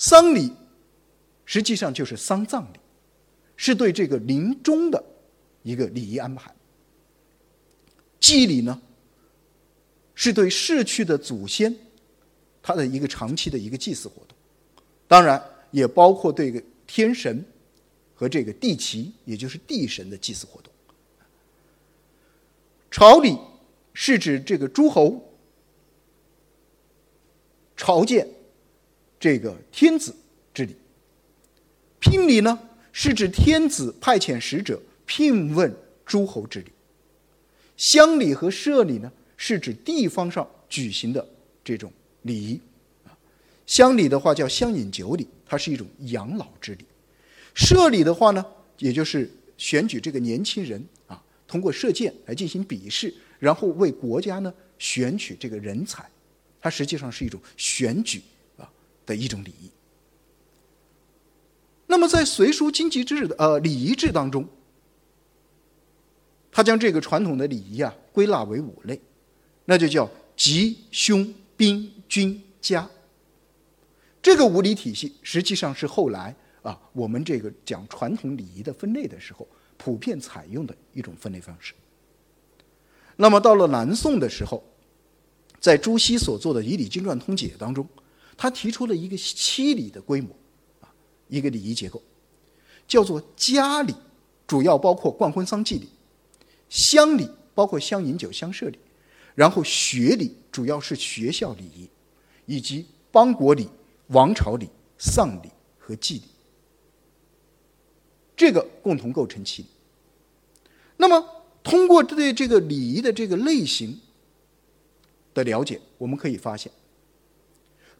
丧礼实际上就是丧葬礼，是对这个临终的一个礼仪安排。祭礼呢，是对逝去的祖先他的一个长期的一个祭祀活动，当然也包括对天神和这个地旗，也就是地神的祭祀活动。朝礼是指这个诸侯朝见这个天子之礼，聘礼呢是指天子派遣使者聘问诸侯之礼。乡礼和社礼呢，是指地方上举行的这种礼仪。乡礼的话叫乡饮酒礼，它是一种养老之礼；社礼的话呢，也就是选举这个年轻人啊，通过射箭来进行比试，然后为国家呢选取这个人才，它实际上是一种选举的一种礼仪。那么在隋书经济制的呃礼仪制当中。他将这个传统的礼仪啊归纳为五类，那就叫吉、凶、兵、军、家。这个五礼体系实际上是后来啊我们这个讲传统礼仪的分类的时候普遍采用的一种分类方式。那么到了南宋的时候，在朱熹所做的《仪礼经传通解》当中，他提出了一个七礼的规模啊一个礼仪结构，叫做家礼，主要包括冠婚丧祭礼。乡礼包括乡饮酒、乡社礼，然后学礼主要是学校礼仪，以及邦国礼、王朝礼、丧礼和祭礼，这个共同构成七礼。那么，通过对这个礼仪的这个类型的了解，我们可以发现，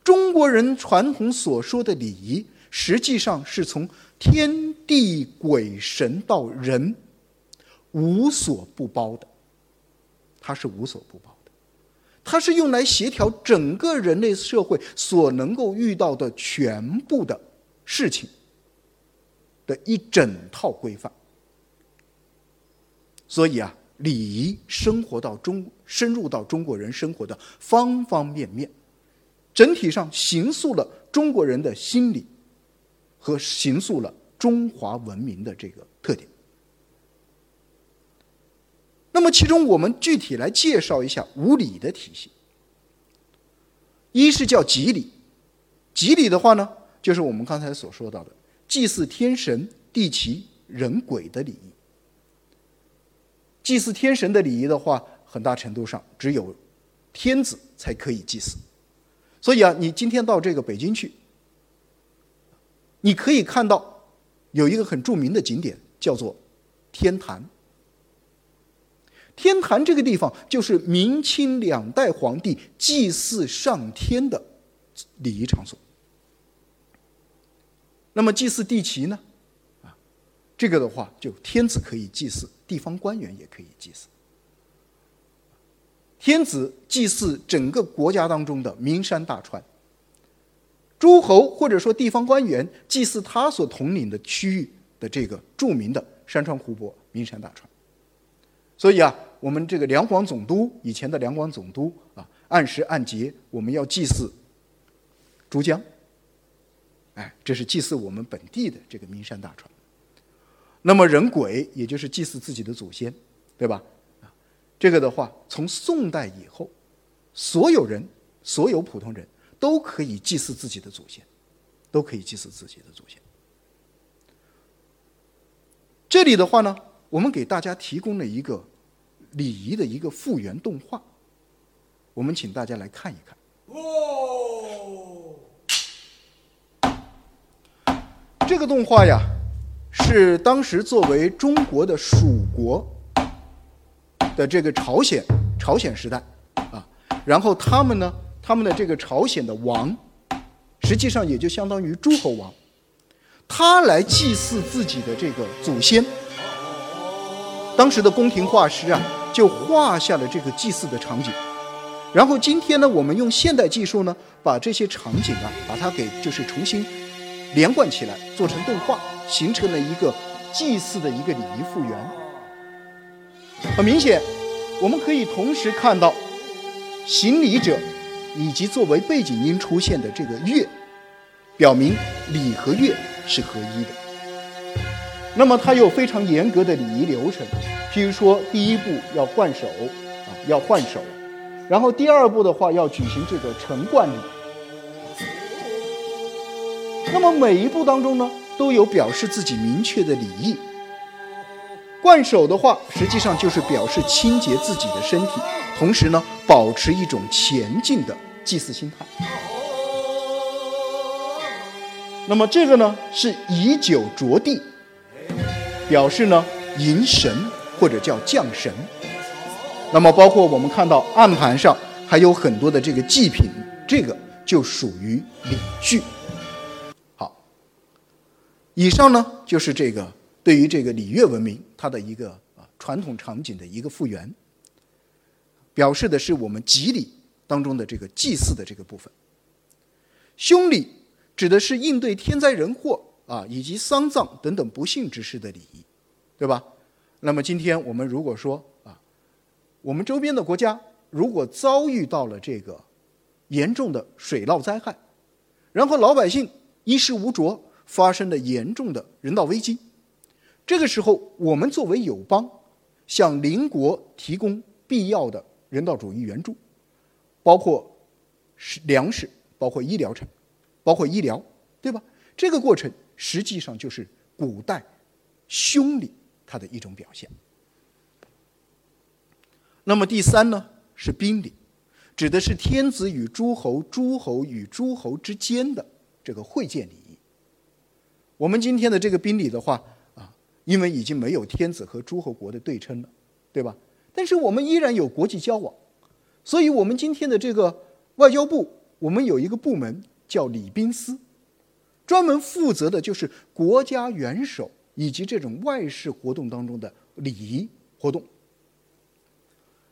中国人传统所说的礼仪，实际上是从天地鬼神到人。无所不包的，它是无所不包的，它是用来协调整个人类社会所能够遇到的全部的事情的一整套规范。所以啊，礼仪生活到中深入到中国人生活的方方面面，整体上形塑了中国人的心理和形塑了中华文明的这个特点。那么，其中我们具体来介绍一下五礼的体系。一是叫吉礼，吉礼的话呢，就是我们刚才所说到的祭祀天神、地旗、人鬼的礼仪。祭祀天神的礼仪的话，很大程度上只有天子才可以祭祀。所以啊，你今天到这个北京去，你可以看到有一个很著名的景点，叫做天坛。天坛这个地方就是明清两代皇帝祭祀上天的礼仪场所。那么祭祀地旗呢？啊，这个的话，就天子可以祭祀，地方官员也可以祭祀。天子祭祀整个国家当中的名山大川，诸侯或者说地方官员祭祀他所统领的区域的这个著名的山川湖泊、名山大川。所以啊。我们这个两广总督以前的两广总督啊，按时按节我们要祭祀珠江，哎，这是祭祀我们本地的这个名山大川。那么人鬼也就是祭祀自己的祖先，对吧？这个的话，从宋代以后，所有人、所有普通人都可以祭祀自己的祖先，都可以祭祀自己的祖先。这里的话呢，我们给大家提供了一个。礼仪的一个复原动画，我们请大家来看一看。哦这个动画呀，是当时作为中国的属国的这个朝鲜，朝鲜时代啊，然后他们呢，他们的这个朝鲜的王，实际上也就相当于诸侯王，他来祭祀自己的这个祖先。当时的宫廷画师啊。就画下了这个祭祀的场景，然后今天呢，我们用现代技术呢，把这些场景啊，把它给就是重新连贯起来，做成动画，形成了一个祭祀的一个礼仪复原。很明显，我们可以同时看到行礼者以及作为背景音出现的这个乐，表明礼和乐是合一的。那么它有非常严格的礼仪流程，譬如说第一步要换手，啊，要换手，然后第二步的话要举行这个成冠礼。那么每一步当中呢，都有表示自己明确的礼仪。冠手的话，实际上就是表示清洁自己的身体，同时呢，保持一种前进的祭祀心态。那么这个呢，是以酒着地，表示呢迎神或者叫降神。那么包括我们看到案盘上还有很多的这个祭品，这个就属于礼具。好，以上呢就是这个。对于这个礼乐文明，它的一个啊传统场景的一个复原，表示的是我们吉礼当中的这个祭祀的这个部分。凶礼指的是应对天灾人祸啊以及丧葬等等不幸之事的礼仪，对吧？那么今天我们如果说啊，我们周边的国家如果遭遇到了这个严重的水涝灾害，然后老百姓衣食无着，发生了严重的人道危机。这个时候，我们作为友邦，向邻国提供必要的人道主义援助，包括是粮食，包括医疗产，包括医疗，对吧？这个过程实际上就是古代凶礼它的一种表现。那么第三呢，是宾礼，指的是天子与诸侯、诸侯与诸侯之间的这个会见礼仪。我们今天的这个宾礼的话。因为已经没有天子和诸侯国的对称了，对吧？但是我们依然有国际交往，所以我们今天的这个外交部，我们有一个部门叫礼宾司，专门负责的就是国家元首以及这种外事活动当中的礼仪活动。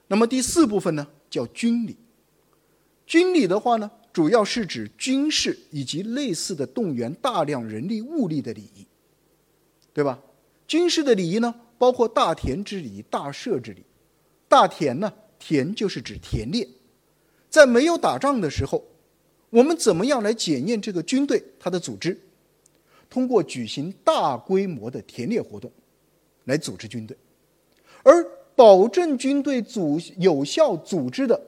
那么第四部分呢，叫军礼。军礼的话呢，主要是指军事以及类似的动员大量人力物力的礼仪，对吧？军事的礼仪呢，包括大田之礼、大赦之礼。大田呢，田就是指田猎。在没有打仗的时候，我们怎么样来检验这个军队它的组织？通过举行大规模的田猎活动，来组织军队。而保证军队组有效组织的，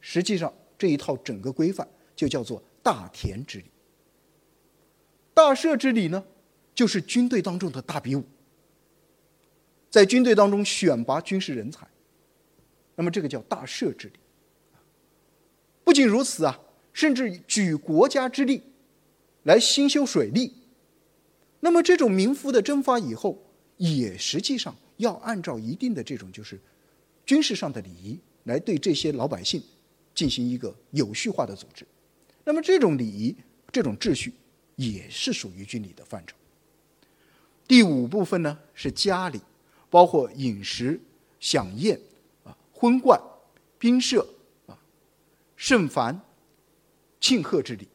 实际上这一套整个规范就叫做大田之礼。大赦之礼呢？就是军队当中的大比武，在军队当中选拔军事人才，那么这个叫大赦之礼。不仅如此啊，甚至举国家之力来兴修水利，那么这种民夫的征发以后，也实际上要按照一定的这种就是军事上的礼仪来对这些老百姓进行一个有序化的组织，那么这种礼仪、这种秩序也是属于军礼的范畴。第五部分呢是家礼，包括饮食、享宴、啊婚冠、宾舍、啊盛凡、庆贺之礼。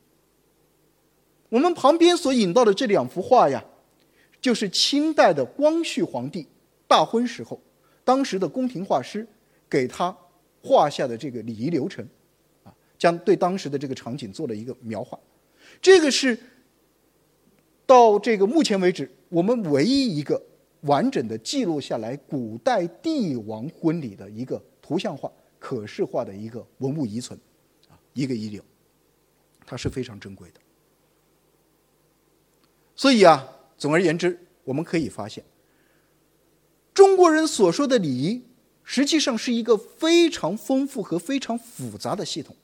我们旁边所引到的这两幅画呀，就是清代的光绪皇帝大婚时候，当时的宫廷画师给他画下的这个礼仪流程，啊，将对当时的这个场景做了一个描画。这个是到这个目前为止。我们唯一一个完整的记录下来古代帝王婚礼的一个图像化、可视化的一个文物遗存，啊，一个遗留，它是非常珍贵的。所以啊，总而言之，我们可以发现，中国人所说的礼仪，实际上是一个非常丰富和非常复杂的系统，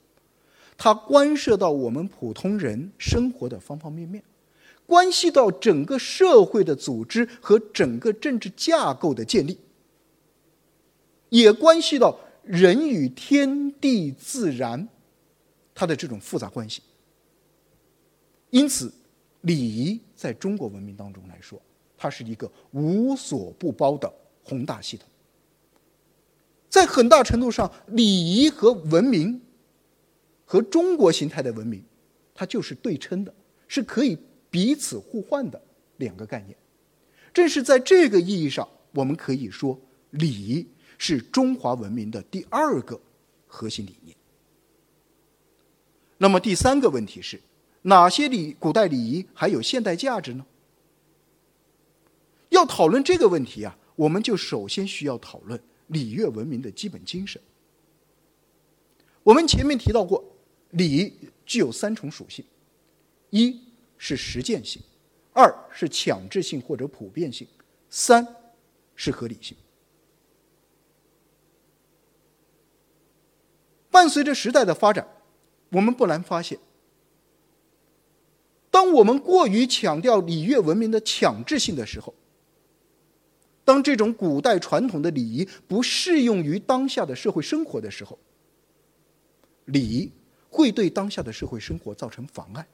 它关涉到我们普通人生活的方方面面。关系到整个社会的组织和整个政治架构的建立，也关系到人与天地自然它的这种复杂关系。因此，礼仪在中国文明当中来说，它是一个无所不包的宏大系统。在很大程度上，礼仪和文明和中国形态的文明，它就是对称的，是可以。彼此互换的两个概念，正是在这个意义上，我们可以说礼是中华文明的第二个核心理念。那么第三个问题是，哪些礼古代礼仪还有现代价值呢？要讨论这个问题啊，我们就首先需要讨论礼乐文明的基本精神。我们前面提到过，礼具有三重属性：一是实践性，二是强制性或者普遍性，三是合理性。伴随着时代的发展，我们不难发现，当我们过于强调礼乐文明的强制性的时候，当这种古代传统的礼仪不适用于当下的社会生活的时候，礼仪会对当下的社会生活造成妨碍。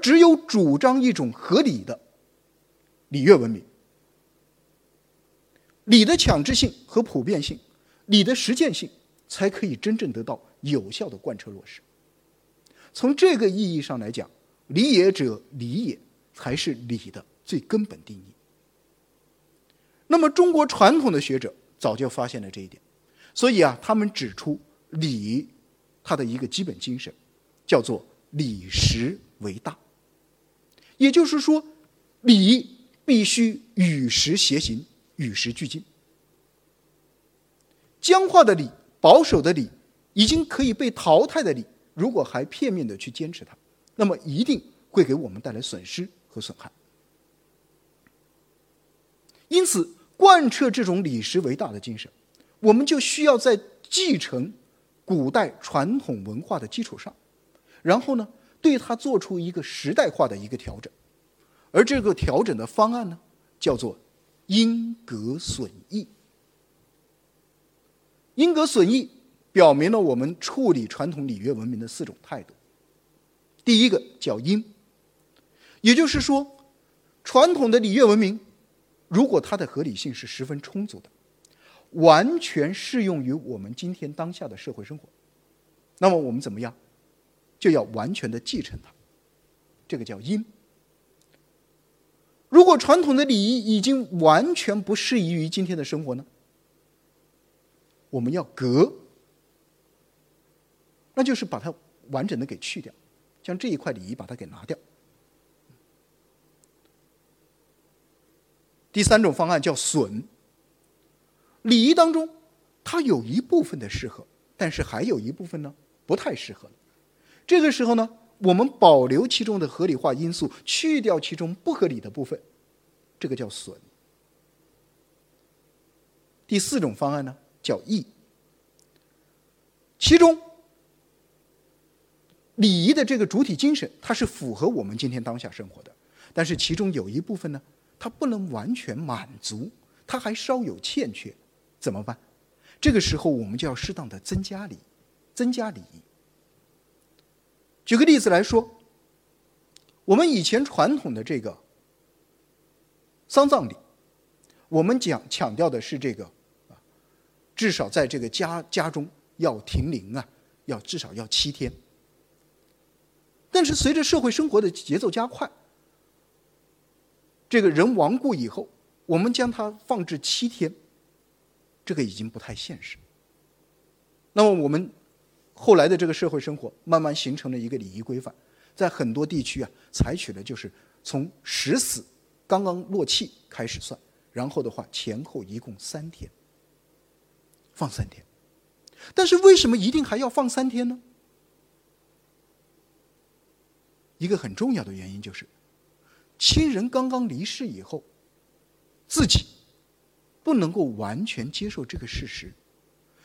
只有主张一种合理的礼乐文明，礼的强制性和普遍性，礼的实践性，才可以真正得到有效的贯彻落实。从这个意义上来讲，礼也者，礼也才是礼的。最根本定义。那么，中国传统的学者早就发现了这一点，所以啊，他们指出礼它的一个基本精神，叫做礼实为大。也就是说，礼必须与时偕行，与时俱进。僵化的礼、保守的礼、已经可以被淘汰的礼，如果还片面的去坚持它，那么一定会给我们带来损失和损害。因此，贯彻这种礼实为大的精神，我们就需要在继承古代传统文化的基础上，然后呢，对它做出一个时代化的一个调整。而这个调整的方案呢，叫做因格损益。因格损益表明了我们处理传统礼乐文明的四种态度。第一个叫因，也就是说，传统的礼乐文明。如果它的合理性是十分充足的，完全适用于我们今天当下的社会生活，那么我们怎么样，就要完全的继承它，这个叫因。如果传统的礼仪已经完全不适宜于今天的生活呢，我们要革，那就是把它完整的给去掉，将这一块礼仪把它给拿掉。第三种方案叫损。礼仪当中，它有一部分的适合，但是还有一部分呢不太适合。这个时候呢，我们保留其中的合理化因素，去掉其中不合理的部分，这个叫损。第四种方案呢叫义。其中，礼仪的这个主体精神，它是符合我们今天当下生活的，但是其中有一部分呢。它不能完全满足，它还稍有欠缺，怎么办？这个时候我们就要适当的增加礼，增加礼仪。举个例子来说，我们以前传统的这个丧葬礼，我们讲强调的是这个啊，至少在这个家家中要停灵啊，要至少要七天。但是随着社会生活的节奏加快，这个人亡故以后，我们将他放置七天，这个已经不太现实。那么我们后来的这个社会生活慢慢形成了一个礼仪规范，在很多地区啊，采取的就是从十死刚刚落气开始算，然后的话前后一共三天，放三天。但是为什么一定还要放三天呢？一个很重要的原因就是。亲人刚刚离世以后，自己不能够完全接受这个事实，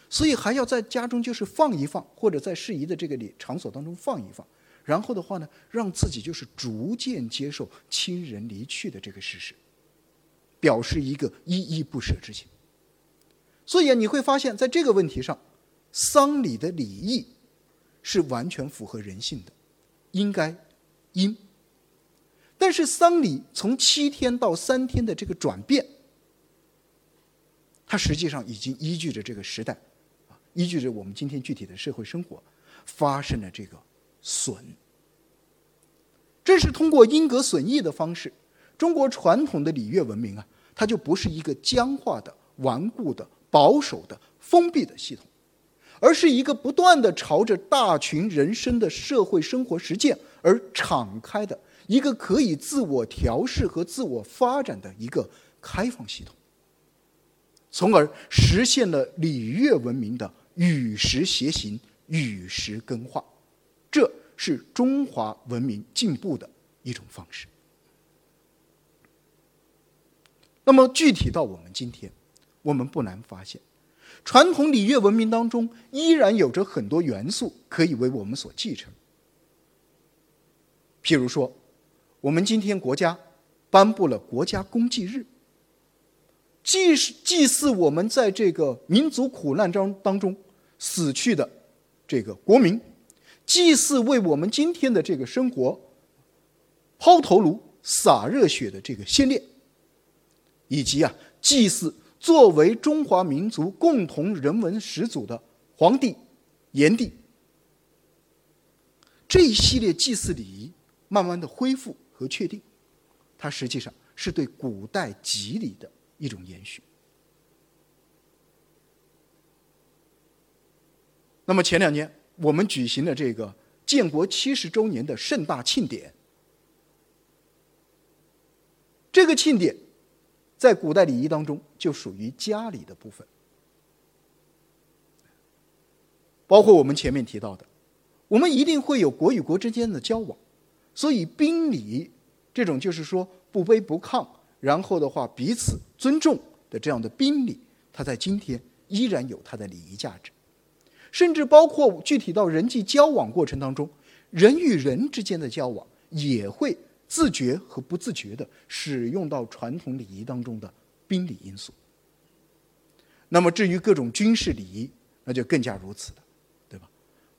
所以还要在家中就是放一放，或者在适宜的这个里场所当中放一放，然后的话呢，让自己就是逐渐接受亲人离去的这个事实，表示一个依依不舍之情。所以啊，你会发现在这个问题上，丧礼的礼仪是完全符合人性的，应该应。但是丧礼从七天到三天的这个转变，它实际上已经依据着这个时代，依据着我们今天具体的社会生活，发生了这个损。正是通过因格损益的方式，中国传统的礼乐文明啊，它就不是一个僵化的、顽固的、保守的、封闭的系统，而是一个不断的朝着大群人生的社会生活实践而敞开的一个可以自我调试和自我发展的一个开放系统，从而实现了礼乐文明的与时偕行、与时更化。这是中华文明进步的一种方式。那么具体到我们今天，我们不难发现。传统礼乐文明当中，依然有着很多元素可以为我们所继承。譬如说，我们今天国家颁布了国家公祭日，祭祭祀我们在这个民族苦难中当中死去的这个国民，祭祀为我们今天的这个生活抛头颅、洒热血的这个先烈，以及啊，祭祀。作为中华民族共同人文始祖的皇帝、炎帝，这一系列祭祀礼仪慢慢的恢复和确定，它实际上是对古代吉礼的一种延续。那么前两年我们举行了这个建国七十周年的盛大庆典，这个庆典。在古代礼仪当中，就属于家礼的部分，包括我们前面提到的，我们一定会有国与国之间的交往，所以宾礼这种就是说不卑不亢，然后的话彼此尊重的这样的宾礼，它在今天依然有它的礼仪价值，甚至包括具体到人际交往过程当中，人与人之间的交往也会。自觉和不自觉的使用到传统礼仪当中的宾礼因素。那么至于各种军事礼仪，那就更加如此了，对吧？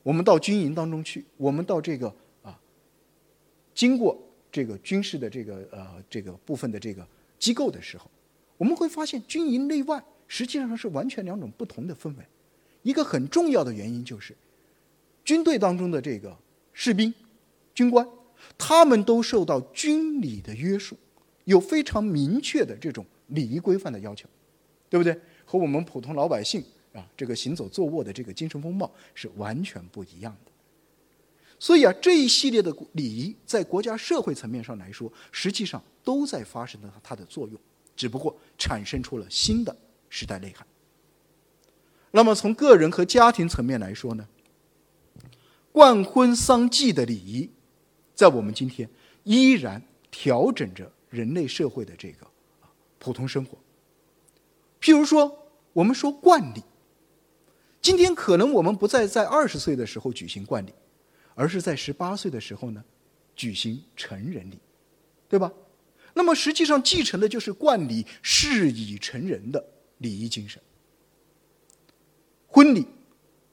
我们到军营当中去，我们到这个啊，经过这个军事的这个呃这个部分的这个机构的时候，我们会发现军营内外实际上是完全两种不同的氛围。一个很重要的原因就是，军队当中的这个士兵、军官。他们都受到军礼的约束，有非常明确的这种礼仪规范的要求，对不对？和我们普通老百姓啊，这个行走坐卧的这个精神风貌是完全不一样的。所以啊，这一系列的礼仪在国家社会层面上来说，实际上都在发生着它的作用，只不过产生出了新的时代内涵。那么从个人和家庭层面来说呢，冠婚丧祭的礼仪。在我们今天，依然调整着人类社会的这个普通生活。譬如说，我们说冠礼，今天可能我们不再在二十岁的时候举行冠礼，而是在十八岁的时候呢，举行成人礼，对吧？那么实际上继承的就是冠礼事已成人的礼仪精神。婚礼，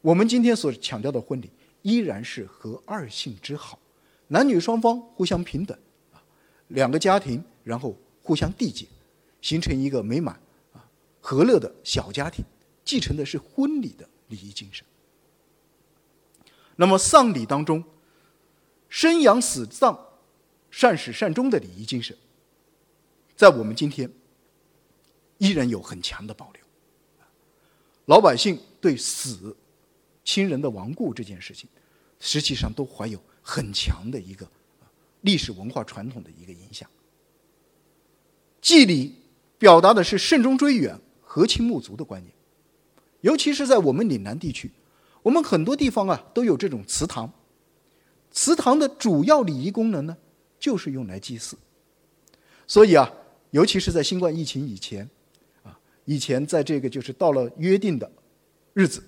我们今天所强调的婚礼，依然是和二性之好。男女双方互相平等，啊，两个家庭然后互相缔结，形成一个美满啊和乐的小家庭，继承的是婚礼的礼仪精神。那么丧礼当中，生养死葬、善始善终的礼仪精神，在我们今天依然有很强的保留。老百姓对死、亲人的亡故这件事情，实际上都怀有。很强的一个历史文化传统的一个影响。祭礼表达的是慎终追远、和亲睦族的观念，尤其是在我们岭南地区，我们很多地方啊都有这种祠堂。祠堂的主要礼仪功能呢，就是用来祭祀。所以啊，尤其是在新冠疫情以前，啊，以前在这个就是到了约定的日子。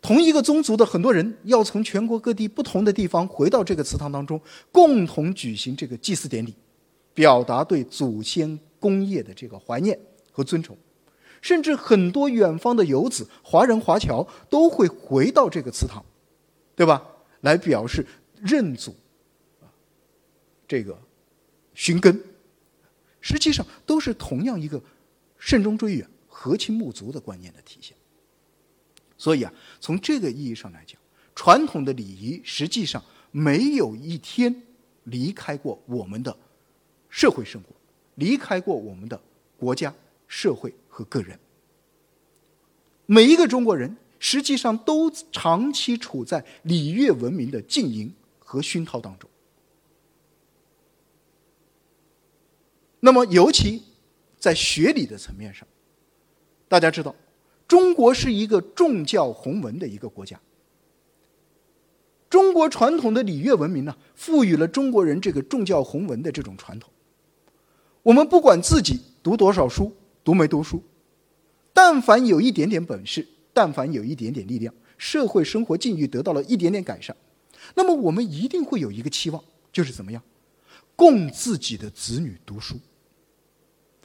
同一个宗族的很多人要从全国各地不同的地方回到这个祠堂当中，共同举行这个祭祀典礼，表达对祖先功业的这个怀念和尊崇。甚至很多远方的游子、华人华侨都会回到这个祠堂，对吧？来表示认祖，啊，这个寻根，实际上都是同样一个慎终追远、和亲睦族的观念的体现。所以啊，从这个意义上来讲，传统的礼仪实际上没有一天离开过我们的社会生活，离开过我们的国家、社会和个人。每一个中国人实际上都长期处在礼乐文明的浸淫和熏陶当中。那么，尤其在学理的层面上，大家知道，中国是一个重教弘文的一个国家。中国传统的礼乐文明呢，赋予了中国人这个重教弘文的这种传统。我们不管自己读多少书，读没读书，但凡有一点点本事，但凡有一点点力量，社会生活境遇得到了一点点改善，那么我们一定会有一个期望，就是怎么样，供自己的子女读书，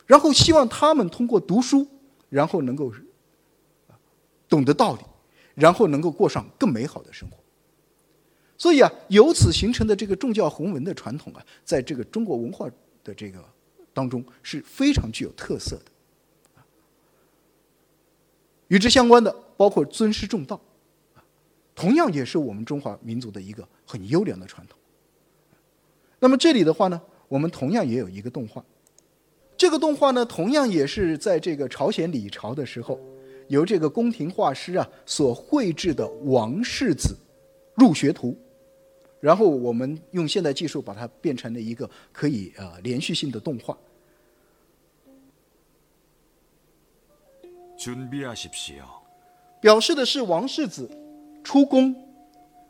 然后希望他们通过读书，然后能够懂得道理，然后能够过上更美好的生活。所以啊，由此形成的这个重教弘文的传统啊，在这个中国文化的这个当中是非常具有特色的。与之相关的包括尊师重道，同样也是我们中华民族的一个很优良的传统。那么这里的话呢，我们同样也有一个动画，这个动画呢，同样也是在这个朝鲜李朝的时候，由这个宫廷画师啊所绘制的王世子入学图。然后我们用现代技术把它变成了一个可以呃连续性的动画。表示的是王世子出宫，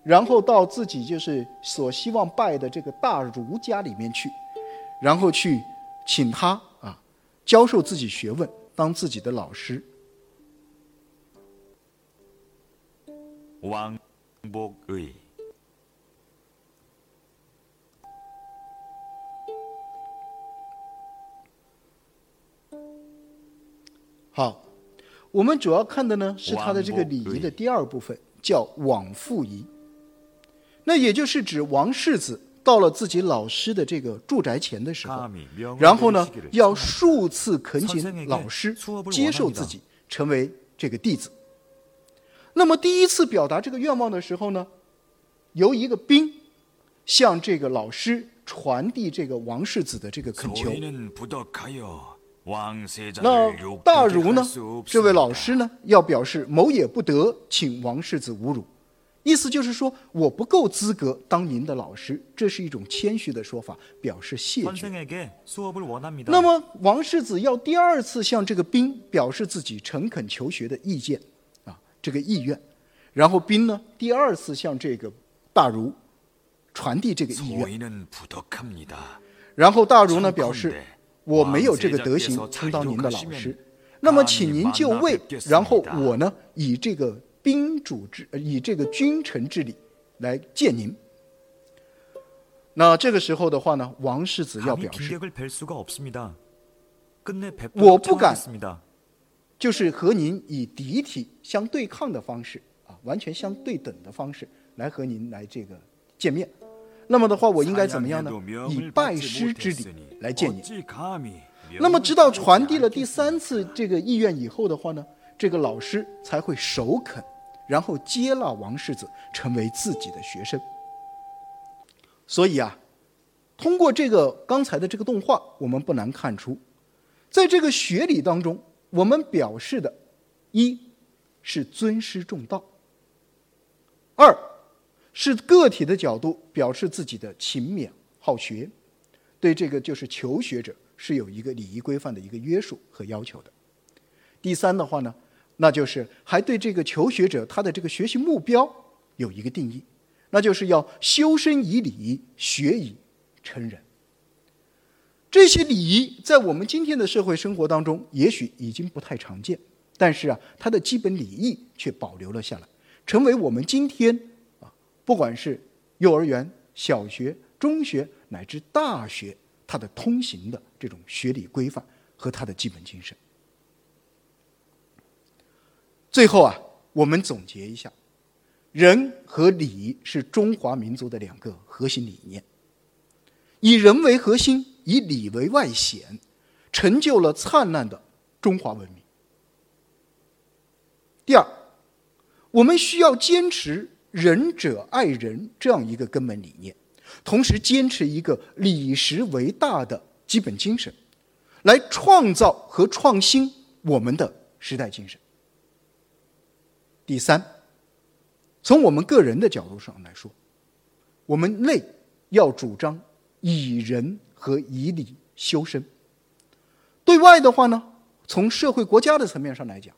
然后到自己就是所希望拜的这个大儒家里面去，然后去请他啊教授自己学问，当自己的老师。王伯瑞。好，我们主要看的呢是他的这个礼仪的第二部分，叫往复仪。那也就是指王世子到了自己老师的这个住宅前的时候，然后呢要数次恳请老师接受自己，成为这个弟子。那么第一次表达这个愿望的时候呢，由一个兵向这个老师传递这个王世子的这个恳求。那大儒呢？这位老师呢？要表示某也不得，请王世子侮辱，意思就是说我不够资格当您的老师，这是一种谦虚的说法，表示谢绝。那么王世子要第二次向这个兵表示自己诚恳求学的意见，啊，这个意愿，然后兵呢第二次向这个大儒传递这个意愿，然后大儒呢表示。我没有这个德行充当您的老师，那么请您就位，然后我呢以这个宾主之，以这个君臣之礼来见您。那这个时候的话呢，王世子要表示，我不敢，就是和您以敌体相对抗的方式啊，完全相对等的方式来和您来这个见面。那么的话，我应该怎么样呢？以拜师之礼来见您。那么，直到传递了第三次这个意愿以后的话呢，这个老师才会首肯，然后接纳王世子成为自己的学生。所以啊，通过这个刚才的这个动画，我们不难看出，在这个学理当中，我们表示的，一是尊师重道，二。是个体的角度表示自己的勤勉好学，对这个就是求学者是有一个礼仪规范的一个约束和要求的。第三的话呢，那就是还对这个求学者他的这个学习目标有一个定义，那就是要修身以礼，学以成人。这些礼仪在我们今天的社会生活当中也许已经不太常见，但是啊，它的基本礼仪却保留了下来，成为我们今天啊。不管是幼儿园、小学、中学乃至大学，它的通行的这种学理规范和它的基本精神。最后啊，我们总结一下：仁和礼是中华民族的两个核心理念，以人为核心，以礼为外显，成就了灿烂的中华文明。第二，我们需要坚持。仁者爱人这样一个根本理念，同时坚持一个礼实为大的基本精神，来创造和创新我们的时代精神。第三，从我们个人的角度上来说，我们内要主张以仁和以礼修身；对外的话呢，从社会国家的层面上来讲，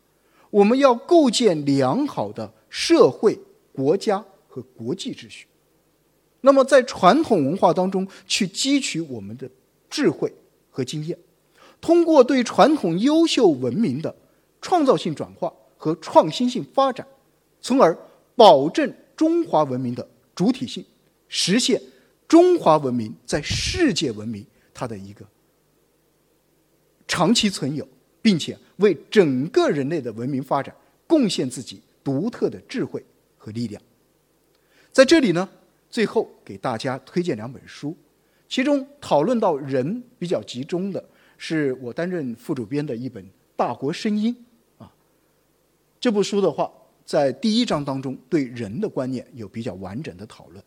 我们要构建良好的社会、国家和国际秩序。那么，在传统文化当中去汲取我们的智慧和经验，通过对传统优秀文明的创造性转化和创新性发展，从而保证中华文明的主体性，实现中华文明在世界文明它的一个长期存有，并且为整个人类的文明发展贡献自己独特的智慧和力量。在这里呢。最后给大家推荐两本书，其中讨论到人比较集中的是我担任副主编的一本《大国声音》。这部书的话，在第一章当中对人的观念有比较完整的讨论。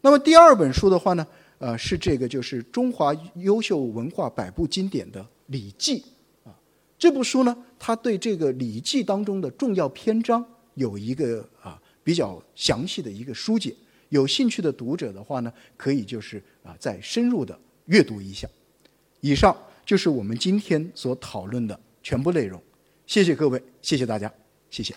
那么第二本书的话呢，呃，是这个就是中华优秀文化百部经典的《礼记》啊。这部书呢，它对这个《礼记》当中的重要篇章有一个啊比较详细的一个疏解。有兴趣的读者的话呢，可以就是啊，再深入的阅读一下。以上就是我们今天所讨论的全部内容。谢谢各位，谢谢大家，谢谢。